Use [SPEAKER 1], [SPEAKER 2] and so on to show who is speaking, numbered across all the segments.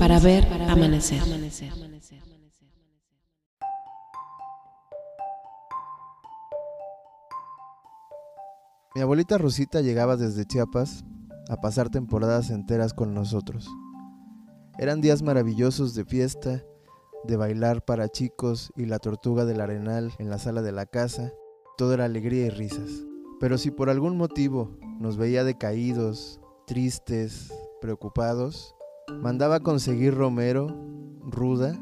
[SPEAKER 1] Para ver amanecer.
[SPEAKER 2] Mi abuelita Rosita llegaba desde Chiapas a pasar temporadas enteras con nosotros. Eran días maravillosos de fiesta, de bailar para chicos y la tortuga del arenal en la sala de la casa. Todo era alegría y risas. Pero si por algún motivo nos veía decaídos, tristes, preocupados, mandaba conseguir romero, ruda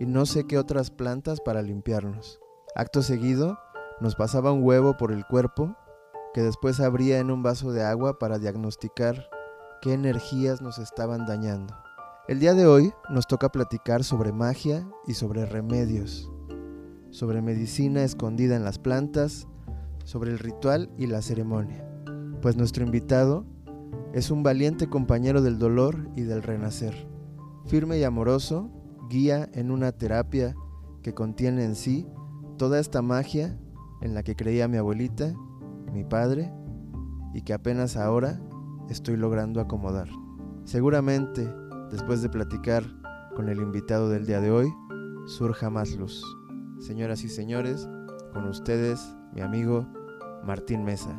[SPEAKER 2] y no sé qué otras plantas para limpiarnos. Acto seguido, nos pasaba un huevo por el cuerpo que después abría en un vaso de agua para diagnosticar qué energías nos estaban dañando. El día de hoy nos toca platicar sobre magia y sobre remedios, sobre medicina escondida en las plantas, sobre el ritual y la ceremonia, pues nuestro invitado es un valiente compañero del dolor y del renacer, firme y amoroso, guía en una terapia que contiene en sí toda esta magia en la que creía mi abuelita mi padre y que apenas ahora estoy logrando acomodar. Seguramente, después de platicar con el invitado del día de hoy, surja más luz. Señoras y señores, con ustedes, mi amigo Martín Mesa.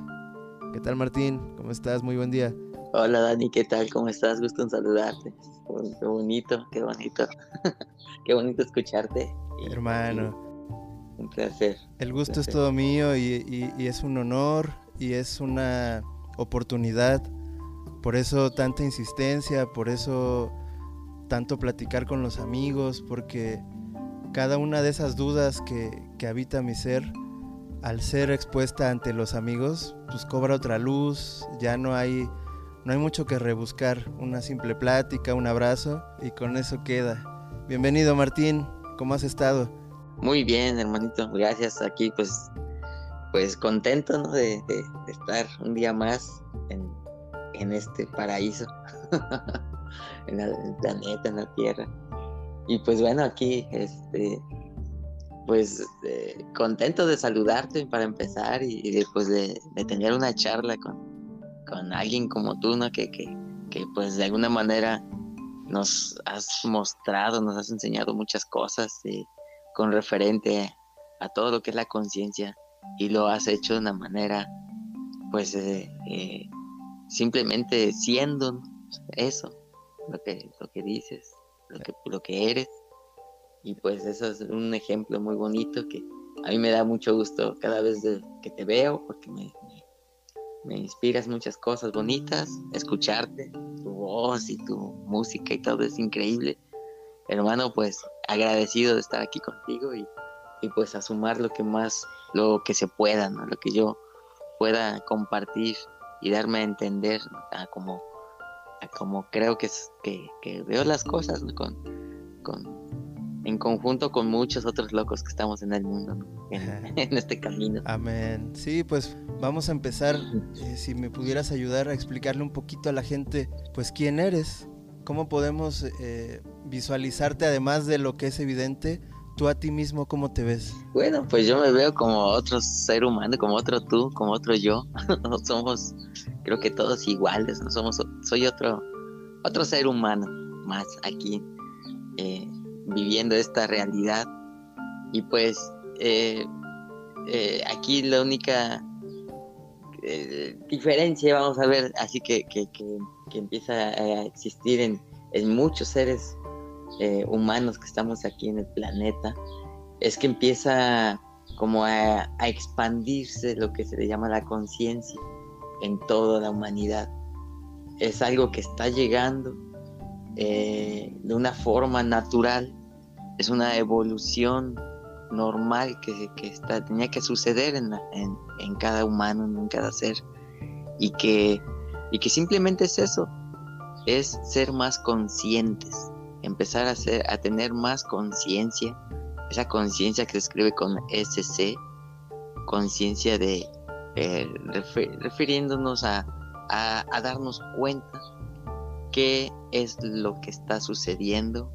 [SPEAKER 2] ¿Qué tal Martín? ¿Cómo estás? Muy buen día.
[SPEAKER 3] Hola Dani, ¿qué tal? ¿Cómo estás? Gusto en saludarte. Qué bonito, qué bonito. qué bonito escucharte.
[SPEAKER 2] Hermano.
[SPEAKER 3] Un placer.
[SPEAKER 2] El gusto es todo mío y, es un honor y es una oportunidad. Por eso tanta insistencia, por eso tanto platicar con los amigos, porque cada una de esas dudas que, que habita mi ser, al ser expuesta ante los amigos, pues cobra otra luz, ya no hay, no hay mucho que rebuscar, una simple plática, un abrazo y con eso queda. Bienvenido Martín, ¿cómo has estado?
[SPEAKER 3] Muy bien, hermanito, gracias. Aquí pues, pues contento ¿no? de, estar un día más en, este paraíso, en, el planeta, en la Tierra. Y pues bueno, aquí, este, pues eh, contento de saludarte para empezar y, después de, tener una charla con, con alguien como tú, ¿no? Que, que, que pues de alguna manera nos has mostrado, nos has enseñado muchas cosas. Y, con referente a todo lo que es la conciencia y lo has hecho de una manera, pues, eh, eh, simplemente siendo eso, lo que, lo que dices, lo que, lo que eres. Y pues eso es un ejemplo muy bonito que a mí me da mucho gusto cada vez que te veo porque me, me, inspiras muchas cosas bonitas, escucharte, tu voz y tu música y todo es increíble. Hermano, pues agradecido de estar aquí contigo y, pues a sumar lo que más, lo que se pueda, ¿no? Lo que yo pueda compartir y darme a entender a como, como creo que, veo las cosas con, con, en conjunto con muchos otros locos que estamos en el mundo, en, este camino.
[SPEAKER 2] Amén. Sí, pues vamos a empezar. Eh, si me pudieras ayudar a explicarle un poquito a la gente, pues quién eres, ¿Cómo podemos eh, visualizarte, además de lo que es evidente, tú a ti mismo cómo te ves?
[SPEAKER 3] Bueno, pues yo me veo como otro ser humano, como otro tú, como otro yo. somos, creo que todos iguales, no somos, soy otro, otro ser humano más aquí, eh, viviendo esta realidad. Y pues eh, aquí la única diferencia, vamos a ver, así que, que, que que empieza a existir en, muchos seres eh, humanos que estamos aquí en el planeta, es que empieza como a, expandirse lo que se le llama la conciencia en toda la humanidad. Es algo que está llegando eh, de una forma natural, es una evolución normal que, está, tenía que suceder en, en cada humano, en cada ser, y que y que simplemente es eso, es ser más conscientes, empezar a, ser, a tener más conciencia, esa conciencia que se escribe con SC, conciencia de, eh, refiriéndonos a, a, darnos cuenta qué es lo que está sucediendo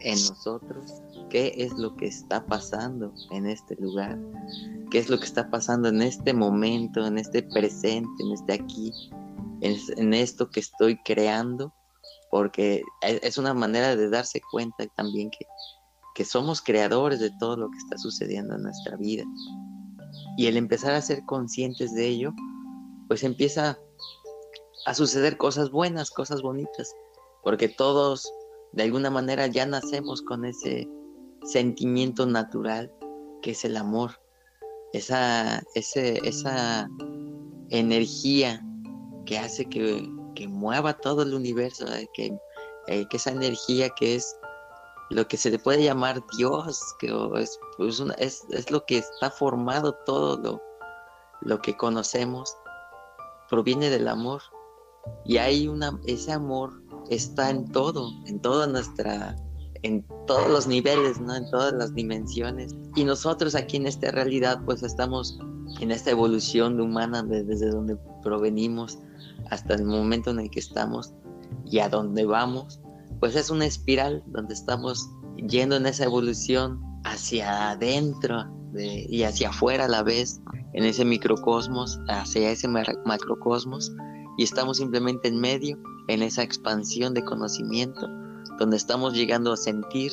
[SPEAKER 3] en nosotros, qué es lo que está pasando en este lugar, qué es lo que está pasando en este momento, en este presente, en este aquí, en, esto que estoy creando porque es una manera de darse cuenta también que, que somos creadores de todo lo que está sucediendo en nuestra vida. Y el empezar a ser conscientes de ello, pues empieza a suceder cosas buenas, cosas bonitas, porque todos de alguna manera ya nacemos con ese sentimiento natural que es el amor, esa, esa energía que hace que, mueva todo el universo, eh, que, eh, que, esa energía que es lo que se le puede llamar Dios, que es, pues, es, es, lo que está formado todo lo, lo que conocemos, proviene del amor. Y hay una, ese amor está en todo, en toda nuestra, en todos los niveles, ¿no? En todas las dimensiones. Y nosotros aquí en esta realidad, pues estamos en esta evolución humana desde donde provenimos hasta el momento en el que estamos y a dónde vamos, pues es una espiral donde estamos yendo en esa evolución hacia adentro y hacia afuera a la vez, en ese microcosmos, hacia ese macrocosmos, y estamos simplemente en medio, en esa expansión de conocimiento, donde estamos llegando a sentir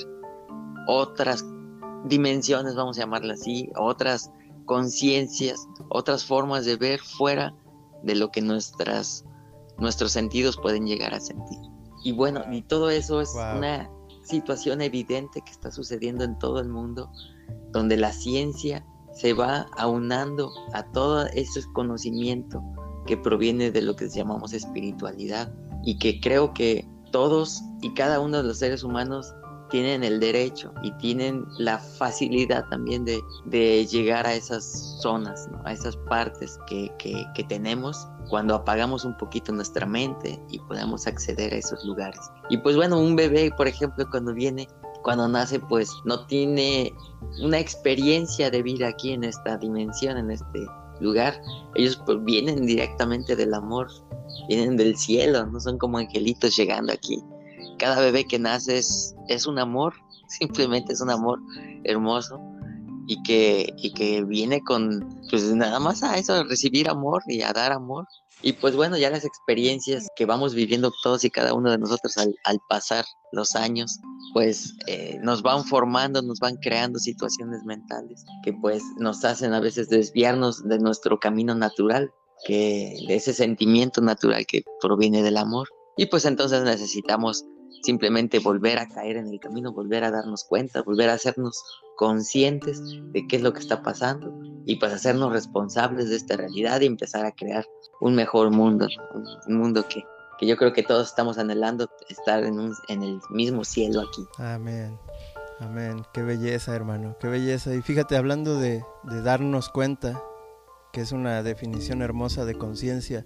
[SPEAKER 3] otras dimensiones, vamos a llamarla así, otras conciencias, otras formas de ver fuera de lo que nuestras, nuestros sentidos pueden llegar a sentir. Y bueno, y todo eso es una situación evidente que está sucediendo en todo el mundo, donde la ciencia se va aunando a todo ese conocimiento que proviene de lo que llamamos espiritualidad y que creo que todos y cada uno de los seres humanos tienen el derecho y tienen la facilidad también de, de llegar a esas zonas, a esas partes que, que, que, tenemos cuando apagamos un poquito nuestra mente y podemos acceder a esos lugares. Y pues bueno, un bebé, por ejemplo, cuando viene, cuando nace, pues no tiene una experiencia de vida aquí en esta dimensión, en este lugar, ellos pues, vienen directamente del amor, vienen del cielo, no son como angelitos llegando aquí. Cada bebé que nace es, es un amor, simplemente es un amor hermoso y que, y que viene con, pues nada más a eso, a recibir amor y a dar amor. Y pues bueno, ya las experiencias que vamos viviendo todos y cada uno de nosotros al, al pasar los años, pues eh, nos van formando, nos van creando situaciones mentales que pues nos hacen a veces desviarnos de nuestro camino natural, que de ese sentimiento natural que proviene del amor. Y pues entonces necesitamos simplemente volver a caer en el camino, volver a darnos cuenta, volver a hacernos conscientes de qué es lo que está pasando y pues hacernos responsables de esta realidad y empezar a crear un mejor mundo, un mundo que que yo creo que todos estamos anhelando estar en, un, en el mismo cielo aquí.
[SPEAKER 2] Amén. Amén. Qué belleza, hermano. Qué belleza. Y fíjate, hablando de, de darnos cuenta, que es una definición hermosa de conciencia,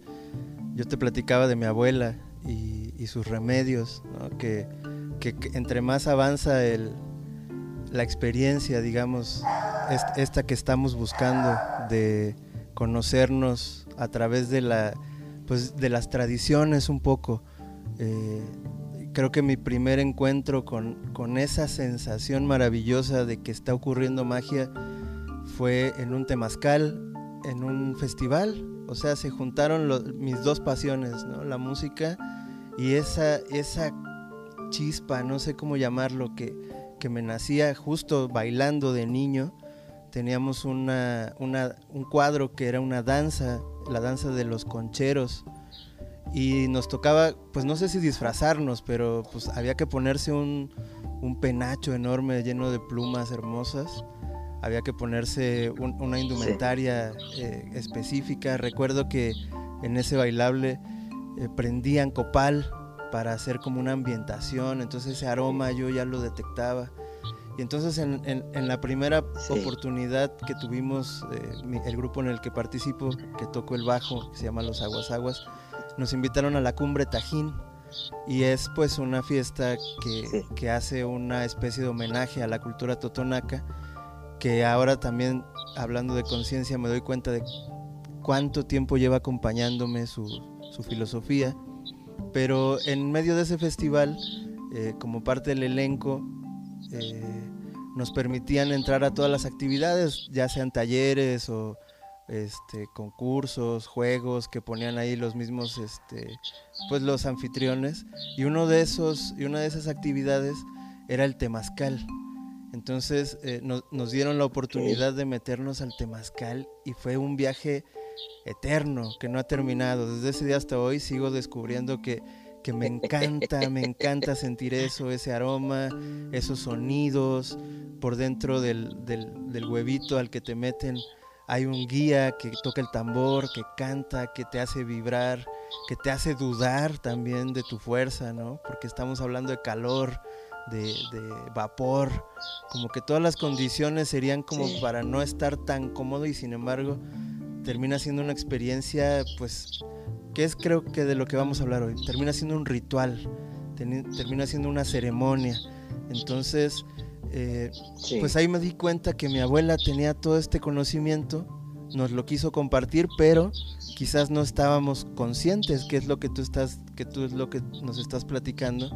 [SPEAKER 2] yo te platicaba de mi abuela y, sus remedios, que, que, entre más avanza el, la experiencia, digamos, esta que estamos buscando de conocernos a través de la pues de las tradiciones un poco. Eh, creo que mi primer encuentro con, con, esa sensación maravillosa de que está ocurriendo magia fue en un temazcal, en un festival. O sea, se juntaron mis dos pasiones, ¿no? La música y esa, esa chispa, no sé cómo llamarlo, que, que me nacía justo bailando de niño. Teníamos una, una, un cuadro que era una danza la danza de los concheros. Y nos tocaba, pues no sé si disfrazarnos, pero pues había que ponerse un, penacho enorme lleno de plumas hermosas. Había que ponerse una indumentaria eh, específica. Recuerdo que en ese bailable eh, prendían copal para hacer como una ambientación. Entonces ese aroma yo ya lo detectaba. Y entonces en, la primera oportunidad que tuvimos, eh, el grupo en el que participo, que toco el bajo, que se llama Los Aguas Aguas, nos invitaron a la cumbre Tajín. Y es pues una fiesta que, que hace una especie de homenaje a la cultura totonaca, que ahora también, hablando de conciencia, me doy cuenta de cuánto tiempo lleva acompañándome su, su filosofía. Pero en medio de ese festival, eh, como parte del elenco, eh, nos permitían entrar a todas las actividades, ya sean talleres o este, concursos, juegos que ponían ahí los mismos, este, pues los anfitriones. Y uno de esos, y una de esas actividades era el temazcal. Entonces eh, nos dieron la oportunidad de meternos al temazcal y fue un viaje eterno que no ha terminado. Desde ese día hasta hoy sigo descubriendo que, que me encanta, me encanta sentir eso, ese aroma, esos sonidos por dentro del, del, del huevito al que te meten hay un guía que toca el tambor, que canta, que te hace vibrar, que te hace dudar también de tu fuerza, ¿no? Porque estamos hablando de calor, de, vapor, como que todas las condiciones serían como para no estar tan cómodo y sin embargo termina siendo una experiencia, pues, que es creo que de lo que vamos a hablar hoy, termina siendo un ritual, termina siendo una ceremonia. Entonces, eh, pues ahí me di cuenta que mi abuela tenía todo este conocimiento, nos lo quiso compartir, pero quizás no estábamos conscientes que es lo que tú estás, que tú es lo que nos estás platicando.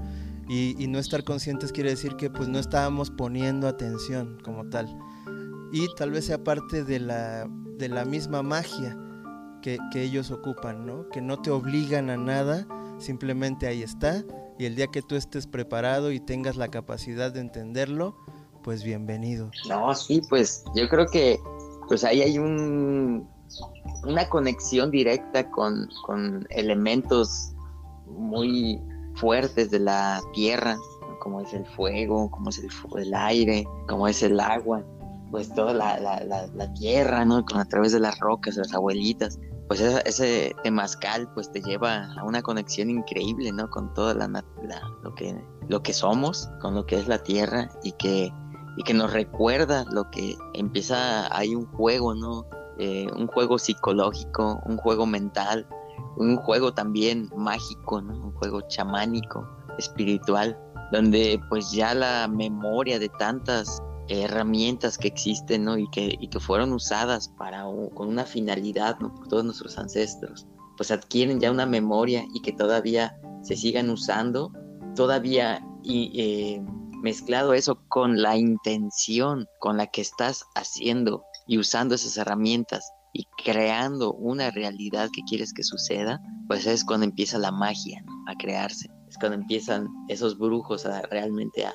[SPEAKER 2] Y, no estar conscientes quiere decir que pues no estábamos poniendo atención como tal. Y tal vez sea parte de la, de la misma magia que, que ellos ocupan, ¿no? Que no te obligan a nada, simplemente ahí está y el día que tú estés preparado y tengas la capacidad de entenderlo, pues bienvenido.
[SPEAKER 3] No, sí, pues yo creo que pues ahí hay un una conexión directa con, con elementos muy fuertes de la tierra, como es el fuego, como es el, aire, como es el agua, pues toda la, la, la, la tierra, ¿no? Con, a través de las rocas, las abuelitas pues ese, ese temazcal pues te lleva a una conexión increíble, ¿no? Con toda la, lo que lo que somos, con lo que es la tierra y que y que nos recuerda lo que empieza hay un juego, ¿no? Eh, un juego psicológico, un juego mental, un juego también mágico. Un juego chamánico, espiritual, donde pues ya la memoria de tantas herramientas que existen ¿no? y, que, y que fueron usadas para con una finalidad ¿no? por todos nuestros ancestros, pues adquieren ya una memoria y que todavía se sigan usando, todavía y, eh, mezclado eso con la intención con la que estás haciendo y usando esas herramientas y creando una realidad que quieres que suceda, pues es cuando empieza la magia a crearse. Es cuando empiezan esos brujos a realmente a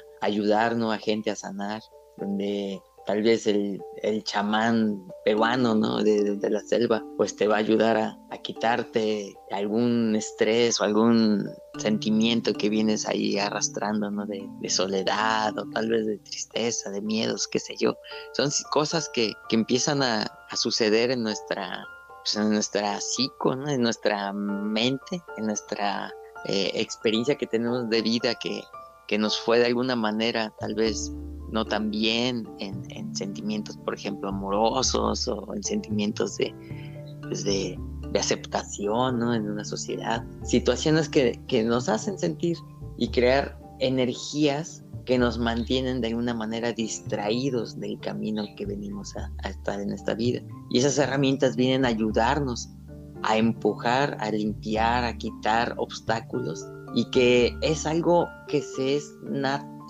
[SPEAKER 3] a gente a sanar, donde tal vez el, chamán peruano, ¿no? De, la selva, pues te va a ayudar a, quitarte algún estrés o algún sentimiento que vienes ahí arrastrando, ¿no? De, soledad o tal vez de tristeza, de miedos, qué sé yo. Son cosas que, empiezan a, suceder en nuestra, pues, en nuestra psico, ¿no? En nuestra mente, en nuestra eh, experiencia que tenemos de vida que, que nos fue de alguna manera tal vez no tan bien en, sentimientos, por ejemplo, amorosos o en sentimientos de, pues de, aceptación ¿no? en una sociedad. Situaciones que, nos hacen sentir y crear energías que nos mantienen de alguna manera distraídos del camino que venimos a, a, estar en esta vida. Y esas herramientas vienen a ayudarnos a empujar, a limpiar, a quitar obstáculos y que es algo que se es,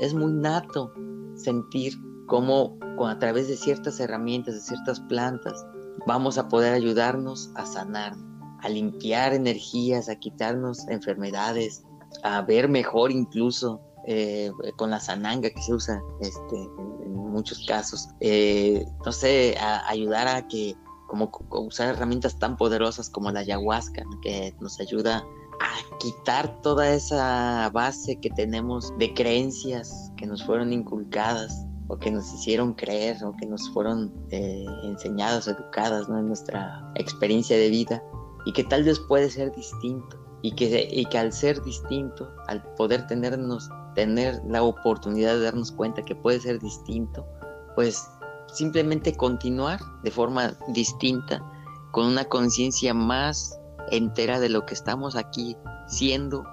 [SPEAKER 3] es muy nato sentir cómo a través de ciertas herramientas, de ciertas plantas, vamos a poder ayudarnos a sanar, a limpiar energías, a quitarnos enfermedades, a ver mejor incluso eh, con la sananga que se usa este, en, muchos casos. Eh, no sé, a ayudar a que, como usar herramientas tan poderosas como la ayahuasca, que nos ayuda a quitar toda esa base que tenemos de creencias que nos fueron inculcadas o que nos hicieron creer o que nos fueron eh, enseñadas educadas en nuestra experiencia de vida y que tal vez puede ser distinto y que, y que al ser distinto, al poder tenernos, tener la oportunidad de darnos cuenta que puede ser distinto, pues simplemente continuar de forma distinta, con una conciencia más entera de lo que estamos aquí siendo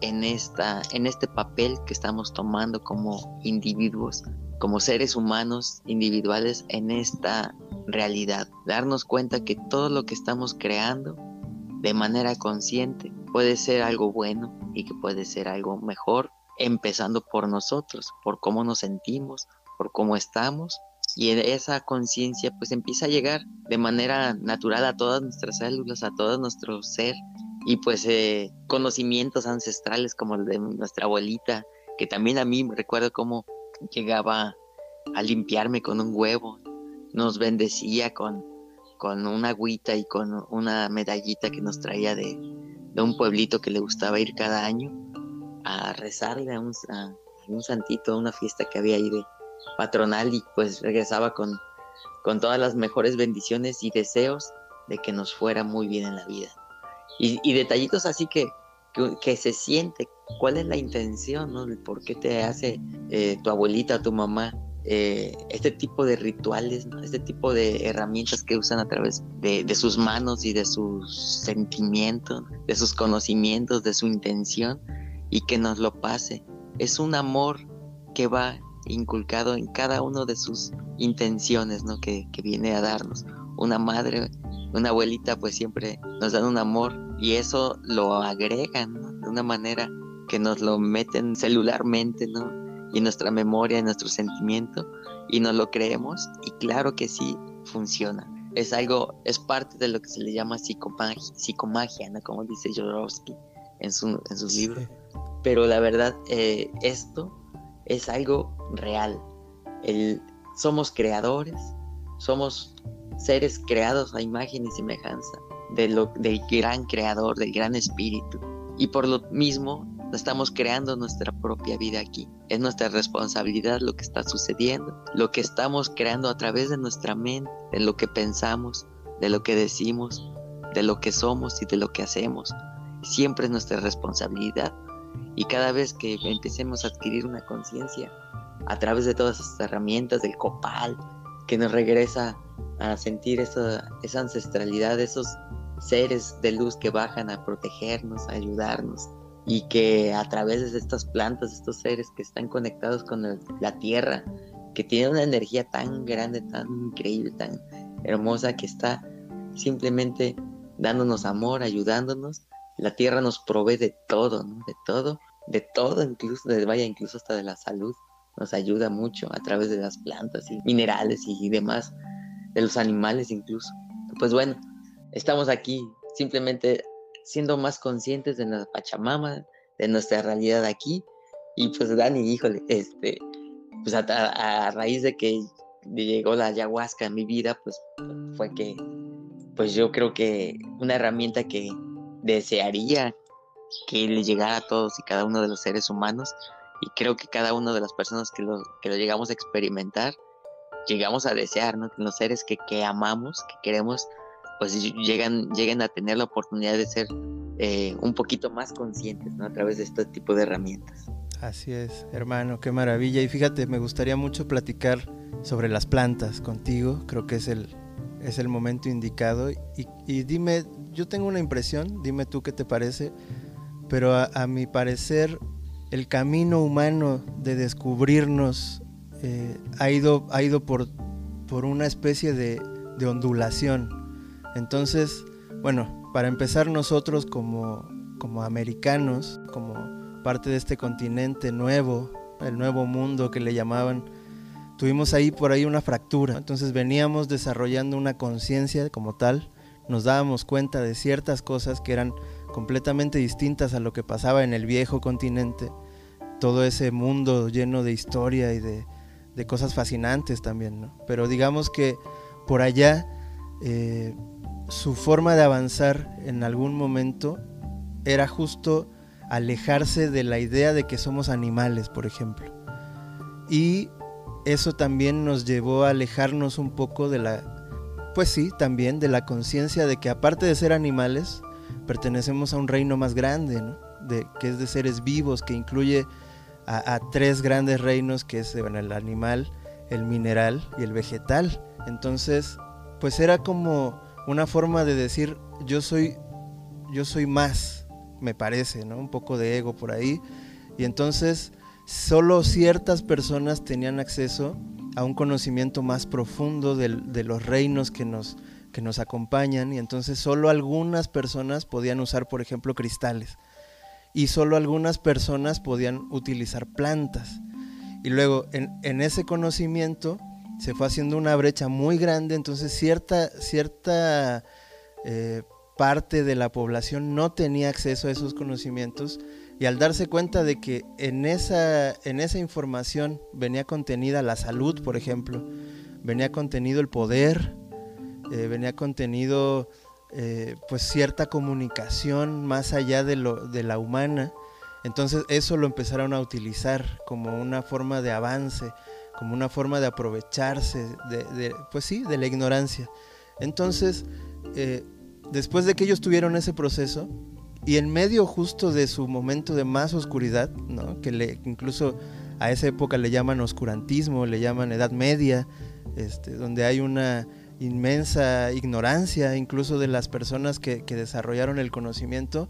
[SPEAKER 3] en, esta, en este papel que estamos tomando como individuos, como seres humanos individuales en esta realidad. Darnos cuenta que todo lo que estamos creando de manera consciente puede ser algo bueno y que puede ser algo mejor, empezando por nosotros, por cómo nos sentimos, por cómo estamos y esa conciencia pues empieza a llegar de manera natural a todas nuestras células, a todo nuestro ser y pues eh, conocimientos ancestrales como el de nuestra abuelita, que también a mí recuerdo cómo llegaba a limpiarme con un huevo, nos bendecía con, con una agüita y con una medallita que nos traía de, de un pueblito que le gustaba ir cada año a rezarle a un, a un santito, a una fiesta que había ahí de patronal y pues regresaba con, con todas las mejores bendiciones y deseos de que nos fuera muy bien en la vida. Y, detallitos así que, que, se siente, cuál es la intención, ¿no? ¿Por qué te hace eh, tu abuelita, tu mamá, eh, este tipo de rituales, este tipo de herramientas que usan a través de, de, sus manos y de sus sentimientos, de sus conocimientos, de su intención y que nos lo pase. Es un amor que va inculcado en cada uno de sus intenciones, ¿no? Que, que viene a darnos. Una madre, una abuelita, pues siempre nos dan un amor y eso lo agregan de una manera que nos lo meten celularmente, ¿no? Y nuestra memoria, en nuestro sentimiento, y nos lo creemos, y claro que sí funciona. Es algo, es parte de lo que se le llama psicomagia, psicomagia ¿no? Como dice Jodorowsky en, su, en sus libros. Pero la verdad, eh, esto es algo real. Somos creadores, somos seres creados a imagen y semejanza del gran creador, del gran espíritu. Y por lo mismo estamos creando nuestra propia vida aquí. Es nuestra responsabilidad lo que está sucediendo, lo que estamos creando a través de nuestra mente, de lo que pensamos, de lo que decimos, de lo que somos y de lo que hacemos. Siempre es nuestra responsabilidad. Y cada vez que empecemos a adquirir una conciencia a través de todas estas herramientas del copal, que nos regresa a sentir esa, esa ancestralidad, esos seres de luz que bajan a protegernos, a ayudarnos y que a través de estas plantas, estos seres que están conectados con la tierra, que tienen una energía tan grande, tan increíble, tan hermosa, que está simplemente dándonos amor, ayudándonos. La tierra nos provee de todo. De todo, de todo, incluso, de, vaya, incluso hasta de la salud. Nos ayuda mucho a través de las plantas y minerales y demás, de los animales incluso. Pues bueno, estamos aquí simplemente siendo más conscientes de la Pachamama, de nuestra realidad aquí. Y pues Dani, híjole, este, pues a, raíz de que llegó la ayahuasca a mi vida, pues fue que, pues yo creo que una herramienta que desearía que le llegara a todos y cada uno de los seres humanos, y creo que cada una de las personas que lo, que lo llegamos a experimentar, llegamos a desear, ¿no? Que los seres que, que amamos, que queremos, pues llegan, lleguen a tener la oportunidad de ser eh, un poquito más conscientes ¿no? a través de este tipo de herramientas.
[SPEAKER 2] Así es, hermano, qué maravilla. Y fíjate, me gustaría mucho platicar sobre las plantas contigo, creo que es el, es el momento indicado. Y, dime, yo tengo una impresión, dime tú qué te parece, pero a, mi parecer el camino humano de descubrirnos eh, ha, ido, ha ido por, por una especie de, de ondulación entonces, bueno, para empezar nosotros como, como americanos, como parte de este continente nuevo, el nuevo mundo que le llamaban, tuvimos ahí por ahí una fractura. Entonces veníamos desarrollando una conciencia como tal, nos dábamos cuenta de ciertas cosas que eran completamente distintas a lo que pasaba en el viejo continente, todo ese mundo lleno de historia y de, de cosas fascinantes también, ¿no? Pero digamos que por allá eh, su forma de avanzar en algún momento era justo alejarse de la idea de que somos animales, por ejemplo. Y eso también nos llevó a alejarnos un poco de la, pues sí, también de la conciencia de que aparte de ser animales, pertenecemos a un reino más grande, de, que es de seres vivos, que incluye a, tres grandes reinos, que es el animal, el mineral y el vegetal. Entonces, pues era como una forma de decir yo soy yo soy más, me parece, ¿no? Un poco de ego por ahí. Y entonces solo ciertas personas tenían acceso a un conocimiento más profundo de, de los reinos que nos, que nos acompañan y entonces solo algunas personas podían usar, por ejemplo, cristales y solo algunas personas podían utilizar plantas. Y luego en, ese conocimiento se fue haciendo una brecha muy grande, entonces cierta, cierta eh, parte de la población no tenía acceso a esos conocimientos y al darse cuenta de que en esa, en esa información venía contenida la salud, por ejemplo, venía contenido el poder, eh, venía contenido eh, pues cierta comunicación más allá de, lo, de la humana, entonces eso lo empezaron a utilizar como una forma de avance, como una forma de aprovecharse de, pues sí, de la ignorancia. Entonces, eh, después de que ellos tuvieron ese proceso, y en medio justo de su momento de más oscuridad, ¿no? que incluso a esa época le llaman oscurantismo, le llaman edad media, este, donde hay una inmensa ignorancia incluso de las personas que, que desarrollaron el conocimiento,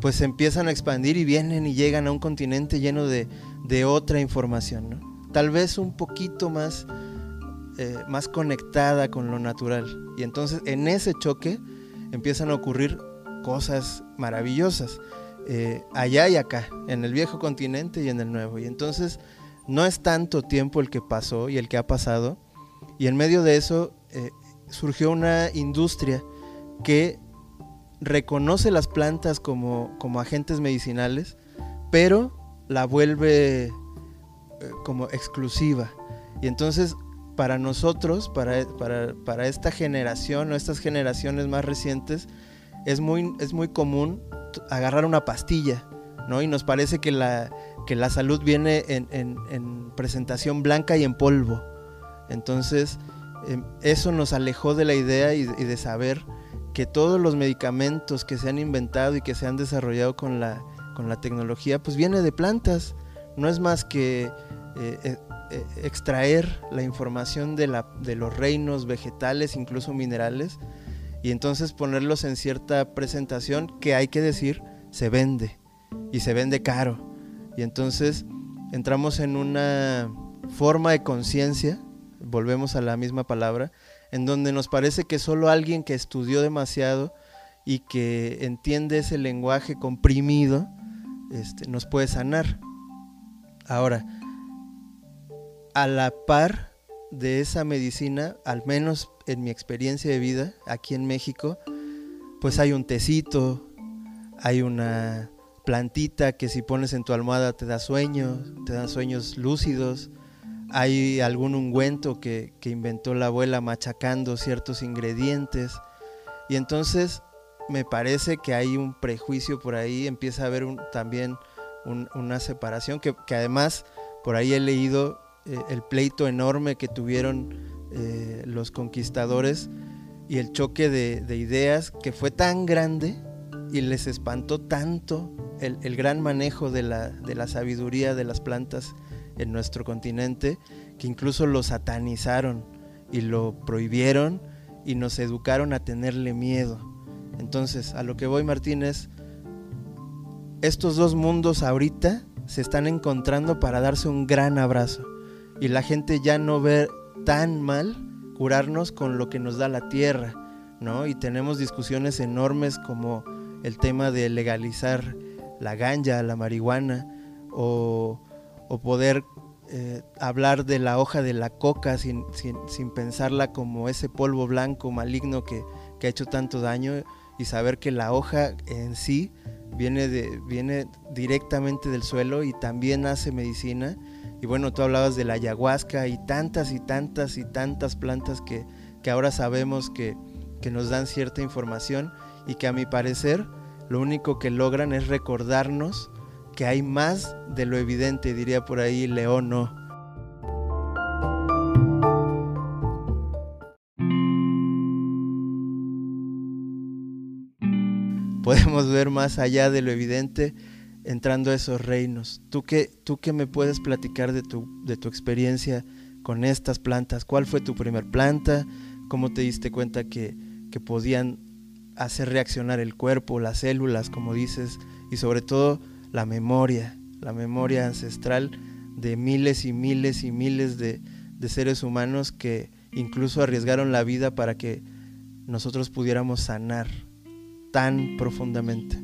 [SPEAKER 2] pues empiezan a expandir y vienen y llegan a un continente lleno de, de otra información, ¿no? tal vez un poquito más, eh, más conectada con lo natural. Y entonces en ese choque empiezan a ocurrir cosas maravillosas, eh, allá y acá, en el viejo continente y en el nuevo. Y entonces no es tanto tiempo el que pasó y el que ha pasado, y en medio de eso eh, surgió una industria que reconoce las plantas como, como agentes medicinales, pero la vuelve eh, como exclusiva. Y entonces para nosotros, para, para, esta generación o estas generaciones más recientes, es muy, es muy común agarrar una pastilla, ¿no? Y nos parece que la, que la salud viene en, presentación blanca y en polvo. Entonces, em, eso nos alejó de la idea y, de saber que todos los medicamentos que se han inventado y que se han desarrollado con la, con la tecnología, pues viene de plantas. No es más que eh, eh, eh, extraer la información de, la, de los reinos vegetales, incluso minerales, y entonces ponerlos en cierta presentación que hay que decir se vende y se vende caro. Y entonces entramos en una forma de conciencia, volvemos a la misma palabra, en donde nos parece que solo alguien que estudió demasiado y que entiende ese lenguaje comprimido este, nos puede sanar. Ahora, a la par de esa medicina, al menos en mi experiencia de vida aquí en México, pues hay un tecito, hay una plantita que si pones en tu almohada te da sueño, te dan sueños lúcidos, hay algún ungüento que, inventó la abuela machacando ciertos ingredientes. Y entonces me parece que hay un prejuicio por ahí, empieza a haber también una separación que, que además por ahí he leído eh, el pleito enorme que tuvieron eh, los conquistadores y el choque de, ideas que fue tan grande y les espantó tanto el, gran manejo de la, de la, sabiduría de las plantas en nuestro continente que incluso lo satanizaron y lo prohibieron y nos educaron a tenerle miedo. Entonces, a lo que voy Martínez, estos dos mundos ahorita se están encontrando para darse un gran abrazo y la gente ya no ve tan mal curarnos con lo que nos da la tierra, ¿no? Y tenemos discusiones enormes como el tema de legalizar la ganja, la marihuana, o, poder eh, hablar de la hoja de la coca sin, sin, pensarla como ese polvo blanco maligno que, que, ha hecho tanto daño y saber que la hoja en sí viene, de, viene directamente del suelo y también hace medicina. Y bueno, tú hablabas de la ayahuasca y tantas y tantas y tantas plantas que, ahora sabemos que, nos dan cierta información y que a mi parecer lo único que logran es recordarnos que hay más de lo evidente, diría por ahí León no. Podemos ver más allá de lo evidente entrando a esos reinos. ¿Tú qué, tú qué me puedes platicar de tu, de tu experiencia con estas plantas? ¿Cuál fue tu primer planta? ¿Cómo te diste cuenta que, que podían hacer reaccionar el cuerpo, las células, como dices, y sobre todo la memoria, la memoria ancestral de miles y miles y miles de, de seres humanos que incluso arriesgaron la vida para que nosotros pudiéramos sanar tan profundamente.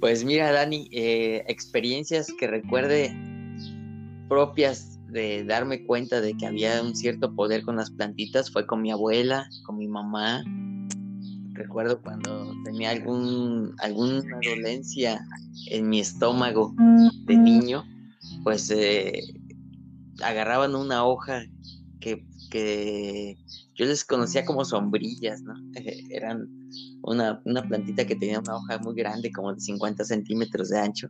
[SPEAKER 3] Pues mira, Dani, eh, experiencias que recuerde propias de darme cuenta de que había un cierto poder con las plantitas fue con mi abuela, con mi mamá. Recuerdo cuando tenía algún, alguna dolencia en mi estómago de niño, pues eh, agarraban una hoja que, que, yo les conocía como sombrillas, ¿no? Eran una, una plantita que tenía una hoja muy grande, como de 50 centímetros de ancho,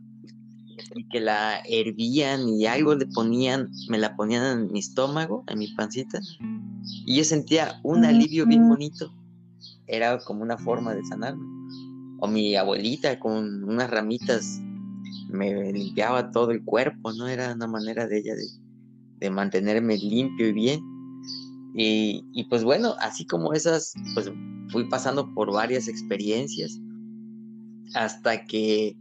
[SPEAKER 3] y que la hervían y algo le ponían, me la ponían en mi estómago, en mi pancita, y yo sentía un alivio bien bonito. Era como una forma de sanarme. O mi abuelita con unas ramitas me limpiaba todo el cuerpo, ¿no? Era una manera de ella de, mantenerme limpio y bien. Y, y, pues bueno, así como esas, pues fui pasando por varias experiencias hasta que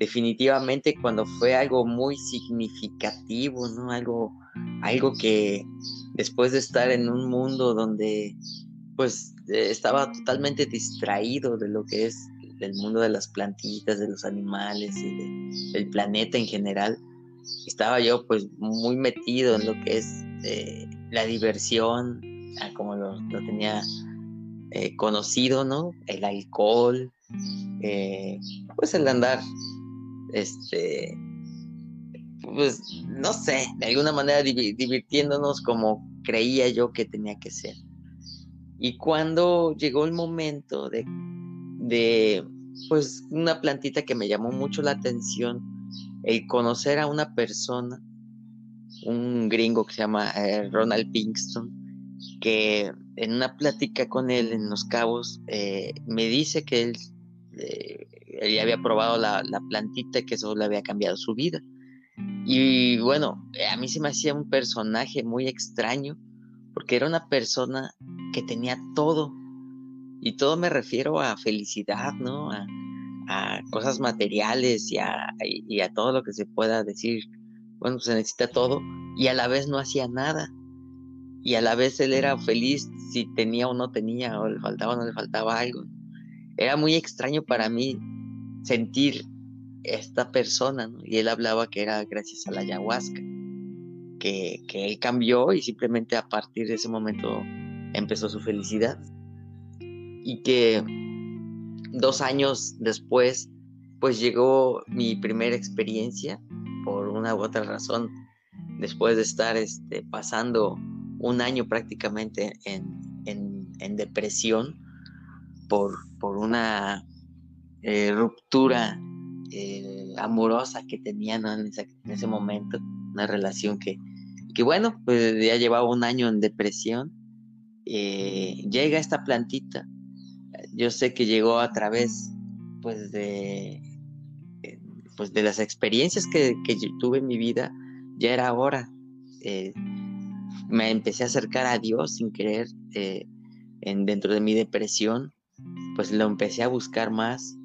[SPEAKER 3] definitivamente cuando fue algo muy significativo, ¿no? Algo, algo que después de estar en un mundo donde pues estaba totalmente distraído de lo que es el mundo de las plantitas, de los animales y del planeta en general, estaba yo pues muy metido en lo que es eh, la diversión, ah, como lo, tenía eh, conocido, ¿no? El alcohol, eh, pues el andar este, pues no sé, de alguna manera divirtiéndonos como creía yo que tenía que ser. Y cuando llegó el momento de, de pues una plantita que me llamó mucho la atención, el conocer a una persona, un gringo que se llama eh, Ronald Pinkston, que en una plática con él en Los Cabos eh, me dice que él eh, él había probado la, plantita que eso le había cambiado su vida. Y bueno, a mí se me hacía un personaje muy extraño, porque era una persona que tenía todo. Y todo me refiero a felicidad, ¿no? A, cosas materiales y a, todo lo que se pueda decir. Bueno, se necesita todo. Y a la vez no hacía nada. Y a la vez él era feliz si tenía o no tenía, o le faltaba o no le faltaba algo. Era muy extraño para mí sentir esta persona, Y él hablaba que era gracias a la ayahuasca, que, que él cambió y simplemente a partir de ese momento empezó su felicidad. Y que dos años después, pues llegó mi primera experiencia, por una u otra razón, después de estar este, pasando un año prácticamente en, depresión por, por una eh, ruptura eh, amorosa que tenían en, ese, momento, una relación que, que, bueno, pues ya llevaba un año en depresión. Eh, llega esta plantita, yo sé que llegó a través pues de, pues de las experiencias que, tuve en mi vida, ya era hora. me empecé a acercar a Dios sin querer en, dentro de mi depresión, pues lo empecé a buscar más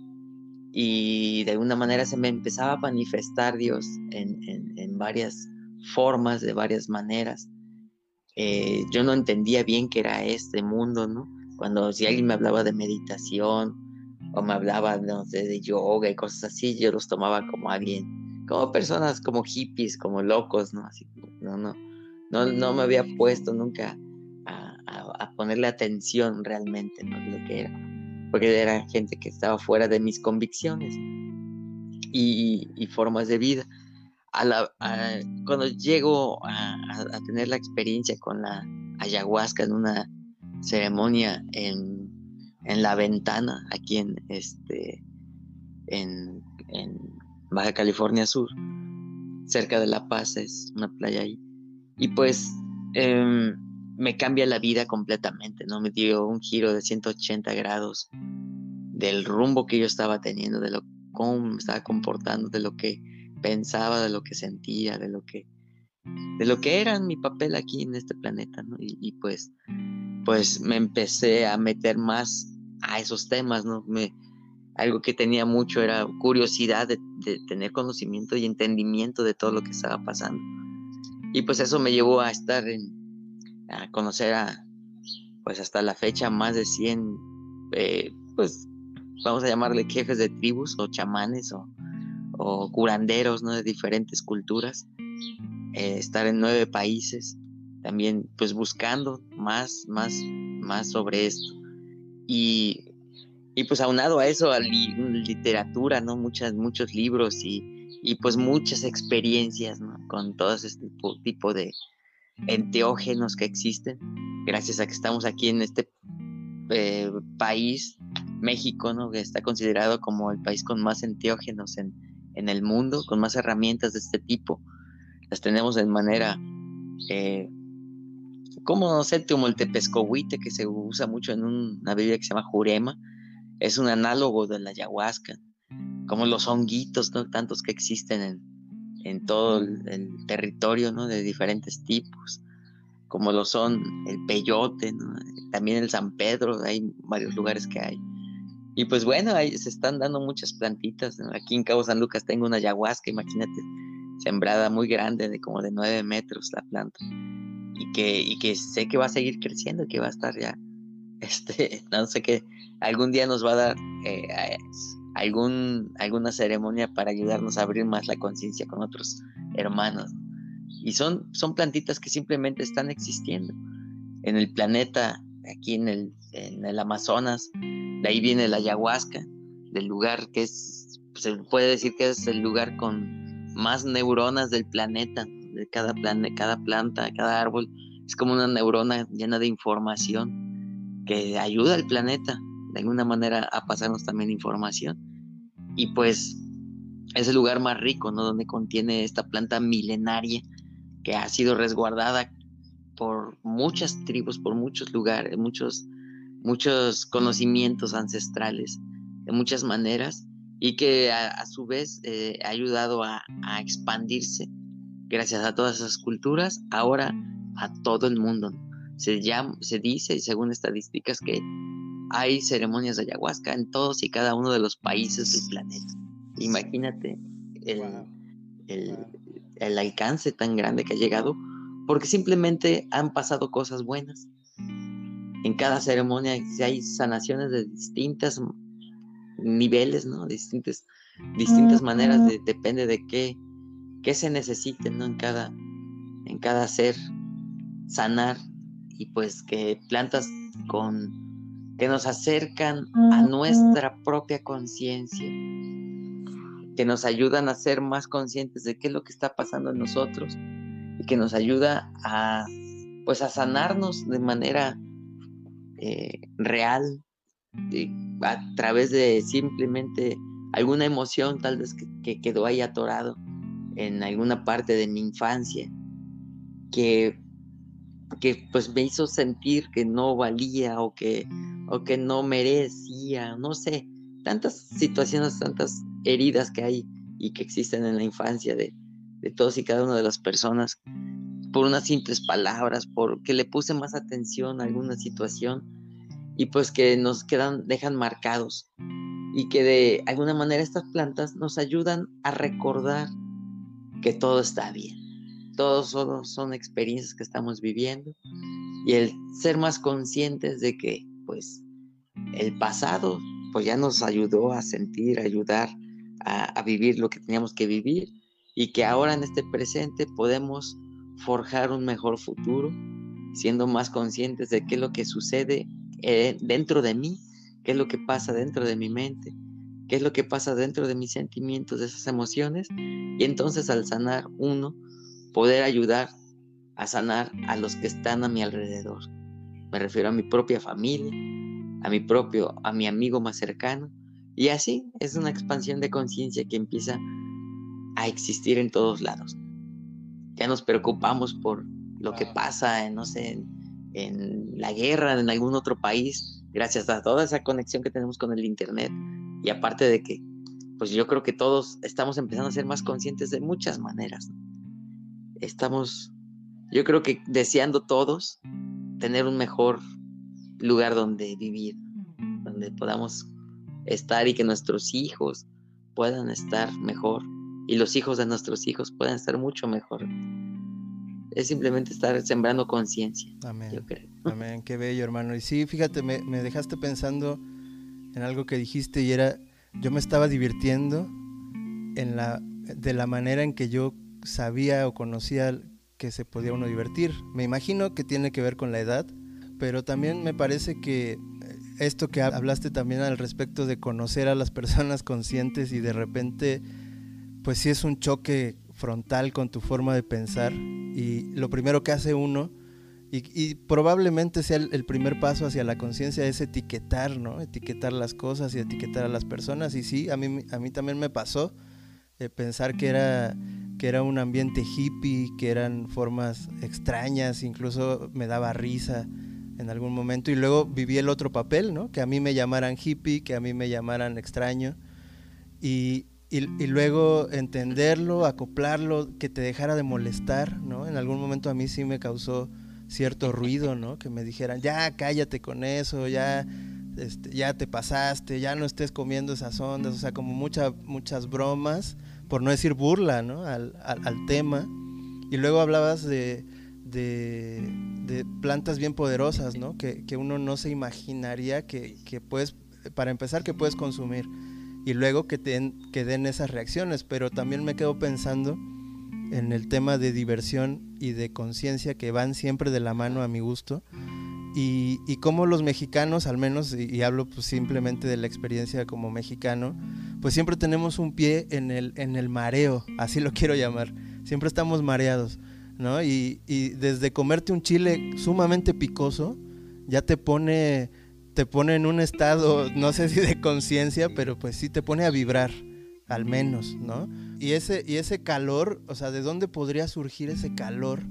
[SPEAKER 3] y de alguna manera se me empezaba a manifestar Dios en, varias formas, de varias maneras. Eh, yo no entendía bien qué era este mundo, ¿no? Cuando si alguien me hablaba de meditación o me hablaba no de yoga y cosas así, yo los tomaba como alguien, como personas, como hippies, como locos, ¿no? Así, no, no, no, no me había puesto nunca a, a, ponerle atención realmente, ¿no? Lo que era porque era gente que estaba fuera de mis convicciones y, formas de vida. Cuando llego a, tener la experiencia con la ayahuasca en una ceremonia en, la ventana, aquí en, este, en, Baja California Sur, cerca de La Paz, es una playa ahí. Y pues em, me cambia la vida completamente, ¿no? Me dio un giro de 180 grados del rumbo que yo estaba teniendo, de lo cómo me estaba comportando, de lo que pensaba, de lo que sentía, de lo que de lo que era mi papel aquí en este planeta, ¿no? Y, pues pues me empecé a meter más a esos temas, ¿no? Me, algo que tenía mucho era curiosidad de, tener conocimiento y entendimiento de todo lo que estaba pasando. Y pues eso me llevó a estar en, a conocer a, pues hasta la fecha, más de 100, eh, pues vamos a llamarle jefes de tribus o chamanes o, curanderos, ¿no? De diferentes culturas. eh, estar en nueve países, también pues buscando más, más, más sobre esto. Y, y pues aunado a eso, a literatura, ¿no? Muchas, muchos libros y, y pues muchas experiencias, ¿no? Con todo este tipo, de enteógenos que existen, gracias a que estamos aquí en este eh, país, México, ¿no? Que está considerado como el país con más enteógenos en, en el mundo, con más herramientas de este tipo. Las tenemos de manera, eh, como no sé, como el tepescohuite, que se usa mucho en una bebida que se llama jurema, es un análogo de la ayahuasca, como los honguitos, ¿no? Tantos que existen en, en todo el, territorio, ¿no? De diferentes tipos, como lo son el peyote, También el San Pedro, hay varios lugares que hay. Y pues bueno, ahí se están dando muchas plantitas. Aquí en Cabo San Lucas tengo una ayahuasca, imagínate, sembrada muy grande, de como de nueve metros la planta. Y que, y que sé que va a seguir creciendo, que va a estar ya, este, no sé qué, algún día nos va a dar eh, algún, alguna ceremonia para ayudarnos a abrir más la conciencia con otros hermanos. Y son, son plantitas que simplemente están existiendo en el planeta, aquí en el, en el Amazonas, de ahí viene la ayahuasca, del lugar que es, se puede decir que es el lugar con más neuronas del planeta, de cada, cada planta, cada árbol. Es como una neurona llena de información que ayuda al planeta de alguna manera a pasarnos también información. Y pues es el lugar más rico, ¿no? Donde contiene esta planta milenaria que ha sido resguardada por muchas tribus, por muchos lugares, muchos muchos conocimientos ancestrales de muchas maneras y que a, su vez eh, ha ayudado a, expandirse gracias a todas esas culturas, ahora a todo el mundo. Se, llama, se dice, según estadísticas, que hay ceremonias de ayahuasca en todos y cada uno de los países del planeta. Imagínate el, el, el alcance tan grande que ha llegado, porque simplemente han pasado cosas buenas en cada ceremonia hay sanaciones de distintos niveles, ¿no? Distintas, distintas maneras, depende de qué, qué se necesite, ¿no? En cada, en cada ser sanar y pues que plantas con que nos acercan a nuestra propia conciencia, que nos ayudan a ser más conscientes de qué es lo que está pasando en nosotros que nos ayuda a pues a sanarnos de manera eh, real a través de simplemente alguna emoción tal vez que, quedó ahí atorado en alguna parte de mi infancia que, que pues me hizo sentir que no valía o que, o que no merecía, no sé, tantas situaciones, tantas heridas que hay y que existen en la infancia de, de todos y cada una de las personas por unas simples palabras, porque le puse más atención a alguna situación y pues que nos quedan, dejan marcados y que de alguna manera estas plantas nos ayudan a recordar que todo está bien. Todos solo son experiencias que estamos viviendo y el ser más conscientes de que pues el pasado pues ya nos ayudó a sentir, a ayudar a, a vivir lo que teníamos que vivir y que ahora en este presente podemos forjar un mejor futuro, siendo más conscientes de qué es lo que sucede eh, dentro de mí, qué es lo que pasa dentro de mi mente, qué es lo que pasa dentro de mis sentimientos, de esas emociones, y entonces al sanar uno, poder ayudar a sanar a los que están a mi alrededor. Me refiero a mi propia familia, a mi propio, a mi amigo más cercano, y así es una expansión de conciencia que empieza a existir en todos lados ya nos preocupamos por lo que pasa, en, no sé, en, la guerra en algún otro país, gracias a toda esa conexión que tenemos con el Internet. Y aparte de que, pues yo creo que todos estamos empezando a ser más conscientes de muchas maneras. Estamos, yo creo que deseando todos tener un mejor lugar donde vivir, donde podamos estar y que nuestros hijos puedan estar mejor y los hijos de nuestros hijos puedan estar mucho mejor. Es simplemente estar sembrando conciencia.
[SPEAKER 2] Amén. Yo creo. Amén, qué bello hermano. Y sí, fíjate, me, me dejaste pensando en algo que dijiste y era, yo me estaba divirtiendo en la, de la manera en que yo sabía o conocía que se podía uno divertir. Me imagino que tiene que ver con la edad, pero también me parece que eh, esto que hablaste también al respecto de conocer a las personas conscientes y de repente, pues sí es un choque frontal con tu forma de pensar y lo primero que hace uno y, probablemente sea el, primer paso hacia la conciencia es etiquetar, ¿no? Etiquetar las cosas y etiquetar a las personas. Y sí, a mí, a mí también me pasó eh, pensar que era, que era un ambiente hippie, que eran formas extrañas, incluso me daba risa en algún momento. Y luego viví el otro papel, ¿no? Que a mí me llamaran hippie, que a mí me llamaran extraño. Y, y, luego entenderlo, acoplarlo, que te dejara de molestar, ¿no? En algún momento a mí sí me causó cierto ruido, ¿no? Que me dijeran, ya cállate con eso, ya, este, ya te pasaste, ya no estés comiendo esas ondas, o sea, como mucha, muchas bromas, por no decir burla, ¿no? Al, tema. Y luego hablabas de, de, plantas bien poderosas, ¿no? Que, uno no se imaginaría que, que, puedes, para empezar, que puedes consumir. Y luego que, te, que den esas reacciones, pero también me quedo pensando en el tema de diversión y de conciencia que van siempre de la mano a mi gusto. Y, y cómo los mexicanos, al menos, y, hablo pues simplemente de la experiencia como mexicano, pues siempre tenemos un pie en el, en el mareo, así lo quiero llamar. Siempre estamos mareados, ¿no? Y, y desde comerte un chile sumamente picoso, ya te pone, te pone en un estado, no sé si de conciencia, pero pues sí te pone a vibrar al menos, ¿no? Y ese, y ese calor, o sea, ¿de dónde podría surgir ese calor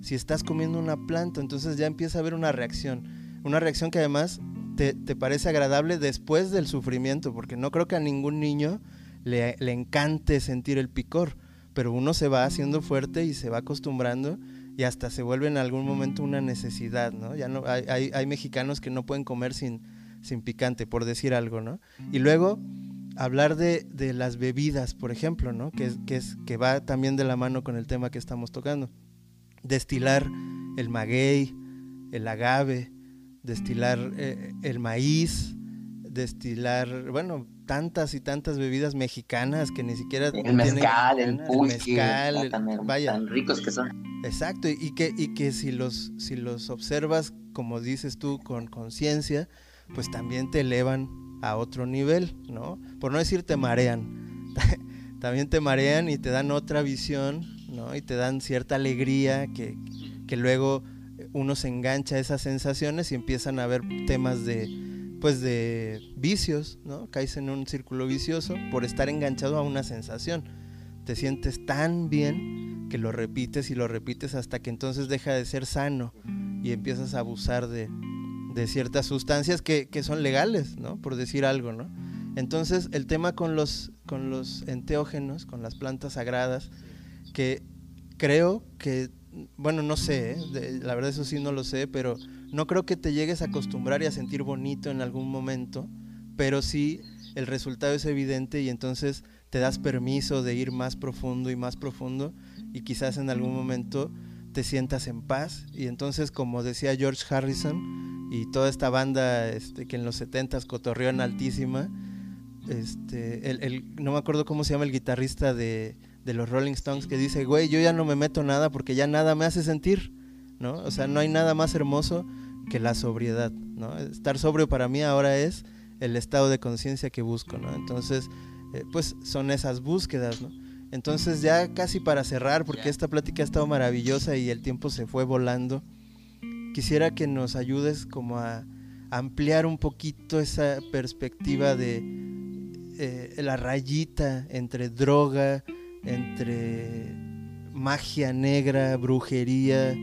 [SPEAKER 2] si estás comiendo una planta? Entonces ya empieza a haber una reacción, una reacción que además te, parece agradable después del sufrimiento, porque no creo que a ningún niño le, encante sentir el picor, pero uno se va haciendo fuerte y se va acostumbrando y hasta se vuelve en algún momento una necesidad, ¿no? Ya no hay, hay, mexicanos que no pueden comer sin, sin picante, por decir algo, ¿no? Y luego hablar de, las bebidas, por ejemplo, ¿no? Que, que, es, que va también de la mano con el tema que estamos tocando. Destilar el maguey, el agave, destilar eh, el maíz, destilar, bueno, tantas y tantas bebidas mexicanas que ni siquiera
[SPEAKER 3] el mezcal, el,
[SPEAKER 2] mezcal,
[SPEAKER 3] vaya, tan ricos que son.
[SPEAKER 2] Exacto, y que, y que si los, si los observas, como dices tú, con conciencia, pues también te elevan a otro nivel, ¿no? Por no decir te marean. También te marean y te dan otra visión, ¿no? Y te dan cierta alegría que, que luego uno se engancha a esas sensaciones y empiezan a haber temas de pues de vicios, ¿no? Caes en un círculo vicioso por estar enganchado a una sensación. Te sientes tan bien que lo repites y lo repites hasta que entonces deja de ser sano y empiezas a abusar de, de ciertas sustancias que, son legales, ¿no? Por decir algo, ¿no? Entonces, el tema con los, con los enteógenos, con las plantas sagradas, que creo que, bueno, no sé, ¿eh? la verdad eso sí no lo sé, pero no creo que te llegues a acostumbrar y a sentir bonito en algún momento, pero sí el resultado es evidente y entonces te das permiso de ir más profundo y más profundo y quizás en algún momento te sientas en paz y entonces como decía George Harrison, y toda esta banda este, que en los 70s cotorreó en altísima. Este, el, no me acuerdo cómo se llama el guitarrista de, de, los Rolling Stones que dice, güey, yo ya no me meto nada porque ya nada me hace sentir, ¿no? O sea, no hay nada más hermoso que la sobriedad, ¿no? Estar sobrio para mí ahora es el estado de conciencia que busco, ¿no? Entonces, eh, pues son esas búsquedas, ¿no? Entonces ya casi para cerrar, porque esta plática ha estado maravillosa y el tiempo se fue volando quisiera que nos ayudes como a ampliar un poquito esa perspectiva de eh, la rayita entre droga, entre magia negra, brujería,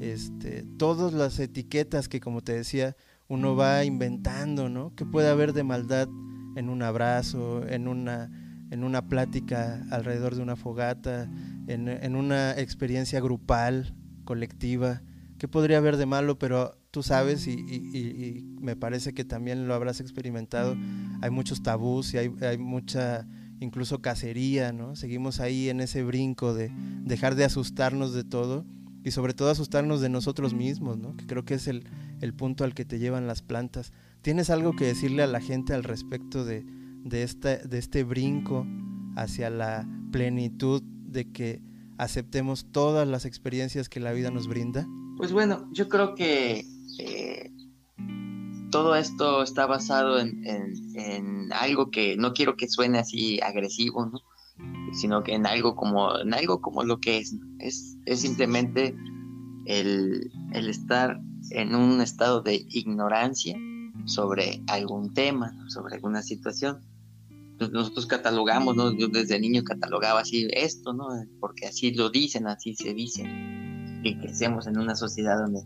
[SPEAKER 2] este, todas las etiquetas que como te decía uno va inventando, ¿no? ¿Qué puede haber de maldad en un abrazo, en una, en una plática alrededor de una fogata, en, en una experiencia grupal, colectiva? ¿Qué podría haber de malo? Pero tú sabes y, me parece que también lo habrás experimentado. Hay muchos tabús y hay, mucha incluso cacería, ¿no? Seguimos ahí en ese brinco de dejar de asustarnos de todo y sobre todo asustarnos de nosotros mismos, ¿no? Que creo que es el, punto al que te llevan las plantas. ¿Tienes algo que decirle a la gente al respecto de, de, esta, de este brinco hacia la plenitud de que aceptemos todas las experiencias que la vida nos brinda?
[SPEAKER 3] Pues bueno, yo creo que eh, todo esto está basado en, algo que no quiero que suene así agresivo, ¿no? sino que en algo como, en algo como lo que es. Es, es simplemente el, el, estar en un estado de ignorancia sobre algún tema, sobre alguna situación. Pues nosotros catalogamos, ¿no? Yo desde niño catalogaba así esto, ¿no? Porque así lo dicen, así se dice. Y crecemos en una sociedad donde,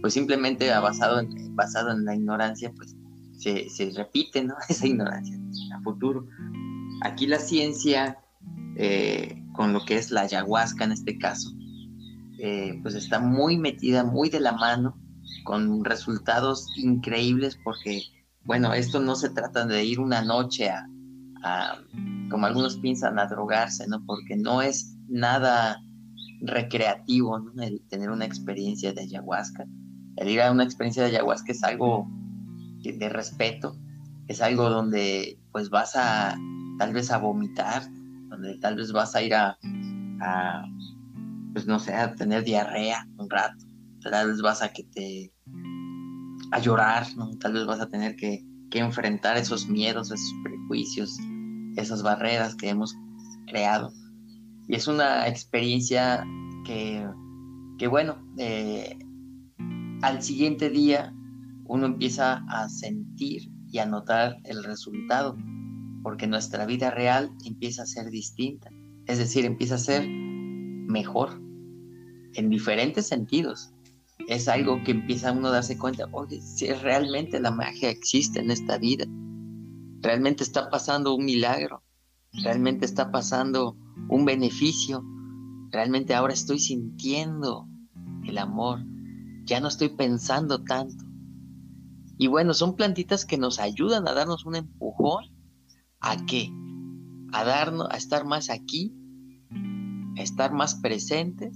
[SPEAKER 3] pues simplemente basado en, basado en la ignorancia, pues se, se repite, ¿no? Esa ignorancia a futuro. Aquí la ciencia eh, con lo que es la ayahuasca en este caso, eh, pues está muy metida, muy de la mano, con resultados increíbles porque, bueno, esto no se trata de ir una noche a, como algunos piensan, a drogarse, ¿no? Porque no es nada recreativo, ¿no? Tener una experiencia de ayahuasca. El ir a una experiencia de ayahuasca es algo de respeto, es algo donde pues vas a tal vez a vomitar, donde tal vez vas a ir a, pues no sé, a tener diarrea un rato, tal vez vas a que te, a llorar. Tal vez vas a tener que, enfrentar esos miedos, esos prejuicios, esas barreras que hemos creado. Y es una experiencia que, que bueno, eh, al siguiente día uno empieza a sentir y a notar el resultado porque nuestra vida real empieza a ser distinta, es decir, empieza a ser mejor en diferentes sentidos. Es algo que empieza uno a darse cuenta, oye, si realmente la magia existe en esta vida, realmente está pasando un milagro, realmente está pasando un beneficio, realmente ahora estoy sintiendo el amor, ya no estoy pensando tanto. Y bueno, son plantitas que nos ayudan a darnos un empujón ¿A qué? A darnos, a estar más aquí, a estar más presentes.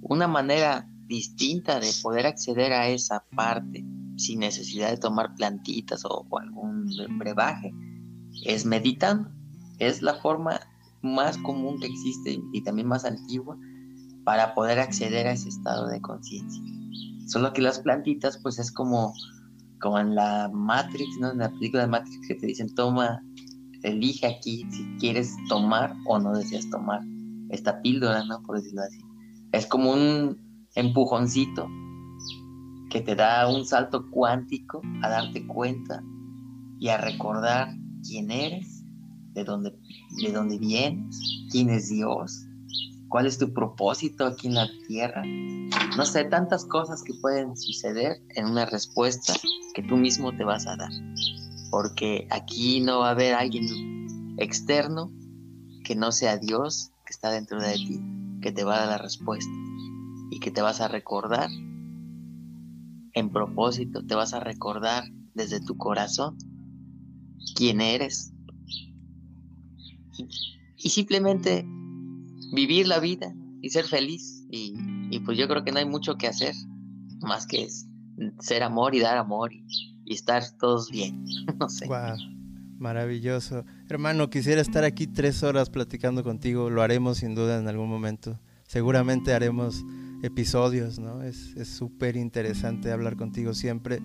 [SPEAKER 3] Una manera distinta de poder acceder a esa parte sin necesidad de tomar plantitas o, algún brebaje es meditando. Es la forma más común que existe y también más antigua para poder acceder a ese estado de conciencia. Solo que las plantitas, pues es como, como en la Matrix, ¿no? En la película de Matrix que te dicen, toma elige aquí si quieres tomar o no deseas tomar esta píldora, ¿no? Por decirlo así. Es como un empujoncito que te da un salto cuántico a darte cuenta y a recordar quién eres, de dónde, de dónde vienes, quién es Dios, cuál es tu propósito aquí en la tierra. No sé, tantas cosas que pueden suceder en una respuesta que tú mismo te vas a dar porque aquí no va a haber alguien externo que no sea Dios que está dentro de ti, que te va a dar la respuesta y que te vas a recordar en propósito, te vas a recordar desde tu corazón quién eres y, simplemente vivir la vida y ser feliz y, y, pues yo creo que no hay mucho que hacer más que ser amor y dar amor y, estar todos bien. no sé.
[SPEAKER 2] Maravilloso. Hermano, quisiera estar aquí tres horas platicando contigo. Lo haremos sin duda en algún momento. Seguramente haremos episodios, ¿no? Es súper interesante hablar contigo siempre.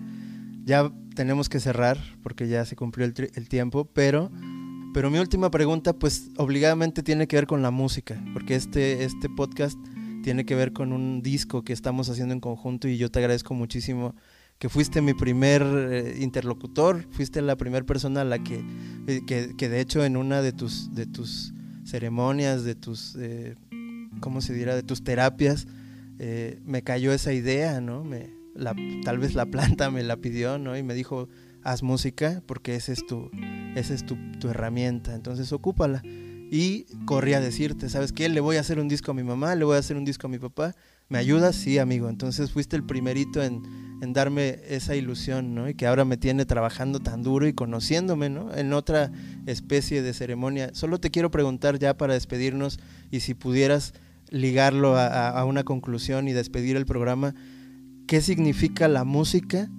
[SPEAKER 2] Ya tenemos que cerrar porque ya se cumplió el, el, tiempo, pero, pero mi última pregunta pues obligadamente tiene que ver con la música, porque este, este podcast tiene que ver con un disco que estamos haciendo en conjunto y yo te agradezco muchísimo que fuiste mi primer eh, interlocutor, fuiste la primera persona a la que, eh, que, que, de hecho en una de tus, de tus ceremonias, de tus, eh, ¿cómo se dirá?, de tus terapias, me cayó esa idea, ¿no? Me, la, tal vez la planta me la pidió, ¿no? Y me dijo, haz música porque esa es tu, esa es tu, tu herramienta, entonces ocúpala. Y corrí a decirte, ¿sabes qué? Le voy a hacer un disco a mi mamá, le voy a hacer un disco a mi papá. ¿Me ayudas? Sí, amigo. Entonces fuiste el primerito en, en darme esa ilusión, ¿no? Y que ahora me tiene trabajando tan duro y conociéndome, ¿no? En otra especie de ceremonia. Solo te quiero preguntar ya para despedirnos y si pudieras ligarlo a, una conclusión y despedir el programa, ¿qué significa la música?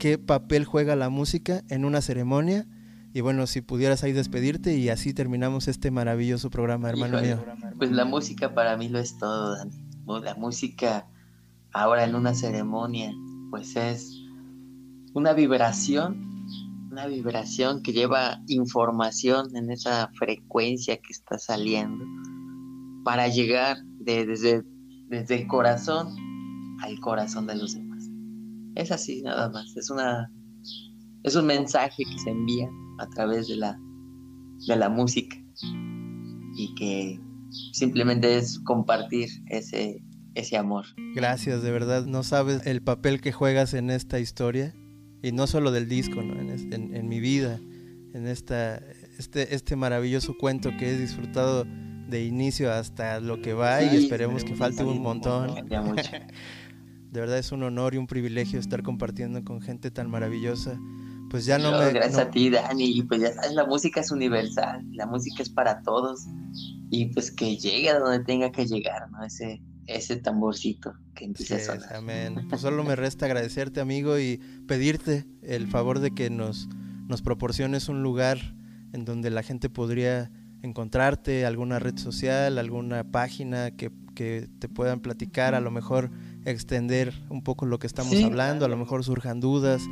[SPEAKER 2] ¿Qué papel juega la música en una ceremonia? Y bueno, si pudieras ahí despedirte y así terminamos este maravilloso programa, hermano mío.
[SPEAKER 3] pues la música para mí lo es todo, Dani. La música ahora en una ceremonia, pues es una vibración, una vibración que lleva información en esa frecuencia que está saliendo para llegar desde, desde el corazón al corazón de los demás. Es así nada más, es una es un mensaje que se envía a través de la de la música. Y que simplemente es compartir ese ese amor.
[SPEAKER 2] Gracias, de verdad, no sabes el papel que juegas en esta historia. Y no solo del disco, ¿no? en, en, mi vida, en esta, este, este maravilloso cuento que he disfrutado de inicio hasta lo que va y esperemos que falte un montón. de verdad es un honor y un privilegio estar compartiendo con gente tan maravillosa. Pues ya no, me...
[SPEAKER 3] Gracias a ti, Dani. Pues ya sabes, la música es universal, la música es para todos. Y pues que llegue a donde tenga que llegar, ¿no? Ese, ese tamborcito que empiece a sonar.
[SPEAKER 2] Amén. Pues solo me resta agradecerte, amigo, y pedirte el favor de que nos, nos proporciones un lugar en donde la gente podría encontrarte, alguna red social, alguna página que, que te puedan platicar, a lo mejor extender un poco lo que estamos hablando, a lo mejor surjan dudas,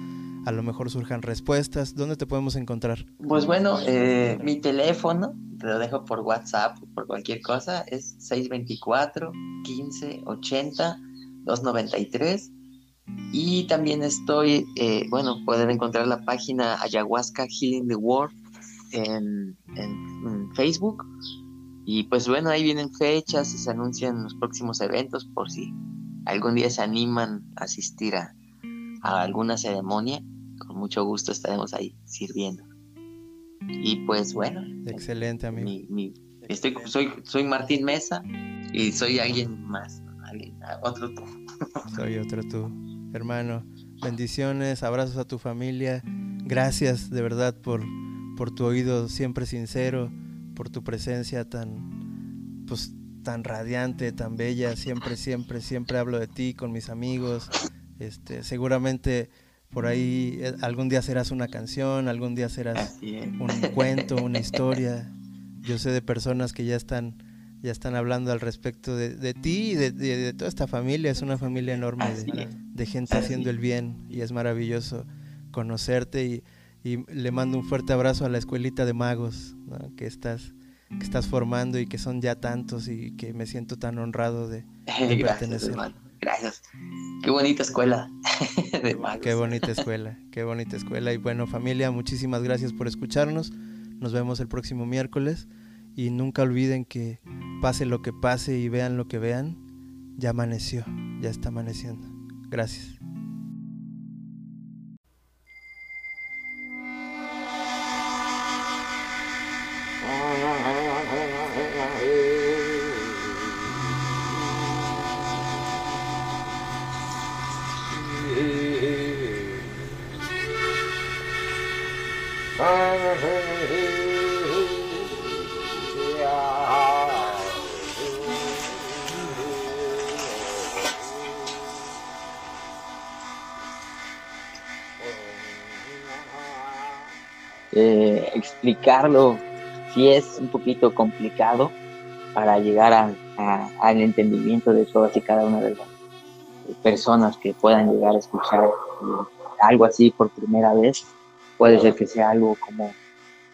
[SPEAKER 2] a lo mejor surjan respuestas. ¿Dónde te podemos encontrar?
[SPEAKER 3] Pues bueno, eh, mi teléfono, te lo dejo por WhatsApp, por cualquier cosa, es 624 15 80 293. Y también estoy, eh, bueno, pueden encontrar la página Ayahuasca Healing the World en, en, Facebook. Y pues bueno, ahí vienen fechas y se anuncian los próximos eventos por si algún día se animan a asistir a, a alguna ceremonia con mucho gusto estaremos ahí sirviendo. Y pues bueno.
[SPEAKER 2] Excelente, amigo.
[SPEAKER 3] estoy, soy, soy Martín Mesa y soy alguien más, otro tú.
[SPEAKER 2] Soy otro tú, hermano. Bendiciones, abrazos a tu familia. Gracias de verdad por, por tu oído siempre sincero, por tu presencia tan, pues, tan radiante, tan bella. Siempre, siempre, siempre hablo de ti con mis amigos. Este, seguramente por ahí eh, algún día serás una canción, algún día serás un cuento, una historia. Yo sé de personas que ya están, ya están hablando al respecto de, ti y de, toda esta familia. Es una familia enorme de, gente haciendo el bien y es maravilloso conocerte y, le mando un fuerte abrazo a la escuelita de magos que estás que estás formando y que son ya tantos y que me siento tan honrado de,
[SPEAKER 3] pertenecer. Gracias. Qué bonita escuela
[SPEAKER 2] Qué bonita escuela, qué bonita escuela. Y bueno, familia, muchísimas gracias por escucharnos. Nos vemos el próximo miércoles. Y nunca olviden que pase lo que pase y vean lo que vean, ya amaneció, ya está amaneciendo. Gracias.
[SPEAKER 3] Explicarlo si es un poquito complicado para llegar al entendimiento de todas y cada una de las personas que puedan llegar a escuchar algo así por primera vez. Puede ser que sea algo como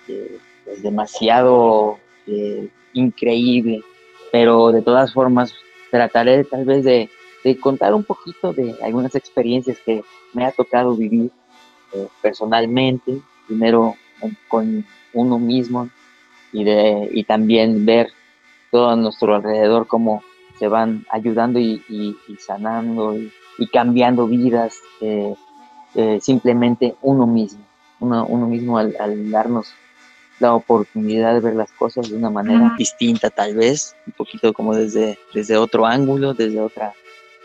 [SPEAKER 3] eh, pues, demasiado eh, increíble, pero de todas formas trataré tal vez de, contar un poquito de algunas experiencias que me ha tocado vivir personalmente. Primero con uno mismo y, de, y también ver todo a nuestro alrededor cómo se van ayudando y, sanando y, cambiando vidas, eh, eh, simplemente uno mismo, uno, uno mismo al, darnos la oportunidad de ver las cosas de una manera distinta tal vez, un poquito como desde, desde otro ángulo, desde otra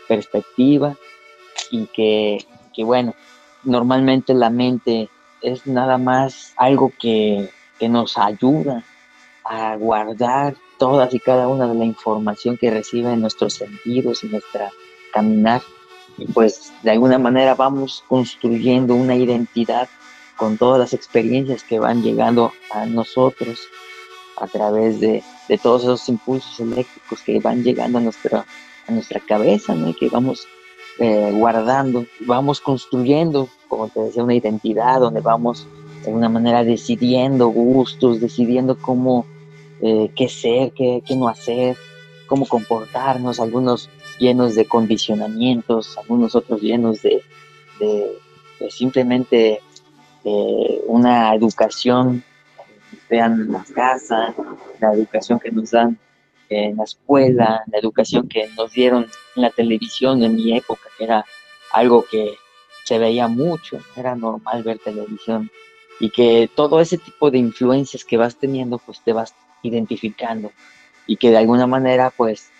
[SPEAKER 3] perspectiva y que, que bueno, normalmente la mente es nada más algo que, nos ayuda a guardar todas y cada una de la información que recibe en nuestros sentidos y nuestra caminar. Y pues de alguna manera vamos construyendo una identidad con todas las experiencias que van llegando a nosotros a través de, todos esos impulsos eléctricos que van llegando a nuestra, a nuestra cabeza, ¿no? Y que vamos eh, guardando, vamos construyendo, como te decía, una identidad donde vamos de alguna manera decidiendo gustos, decidiendo cómo, eh, qué ser, qué, qué no hacer, cómo comportarnos, algunos llenos de condicionamientos, algunos otros llenos de, simplemente eh, una educación vean en la casa, la educación que nos dan en la escuela, la educación que nos dieron en la televisión en mi época, que era algo que se veía mucho, era normal ver televisión y que todo ese tipo de influencias que vas teniendo, pues te vas identificando y que de alguna manera pues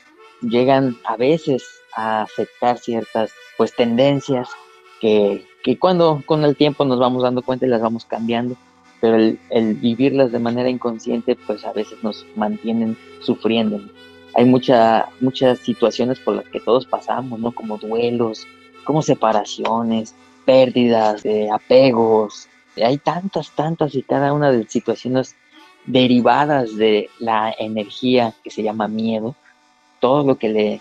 [SPEAKER 3] llegan a veces a afectar ciertas pues tendencias que, que cuando con el tiempo nos vamos dando cuenta y las vamos cambiando, pero el, vivirlas de manera inconsciente pues a veces nos mantienen sufriendo. Hay mucha, muchas situaciones por las que todos pasamos, ¿no? Como duelos, como separaciones, pérdidas, de apegos. Hay tantas, tantas y cada una de situaciones derivadas de la energía que se llama miedo, todo lo que le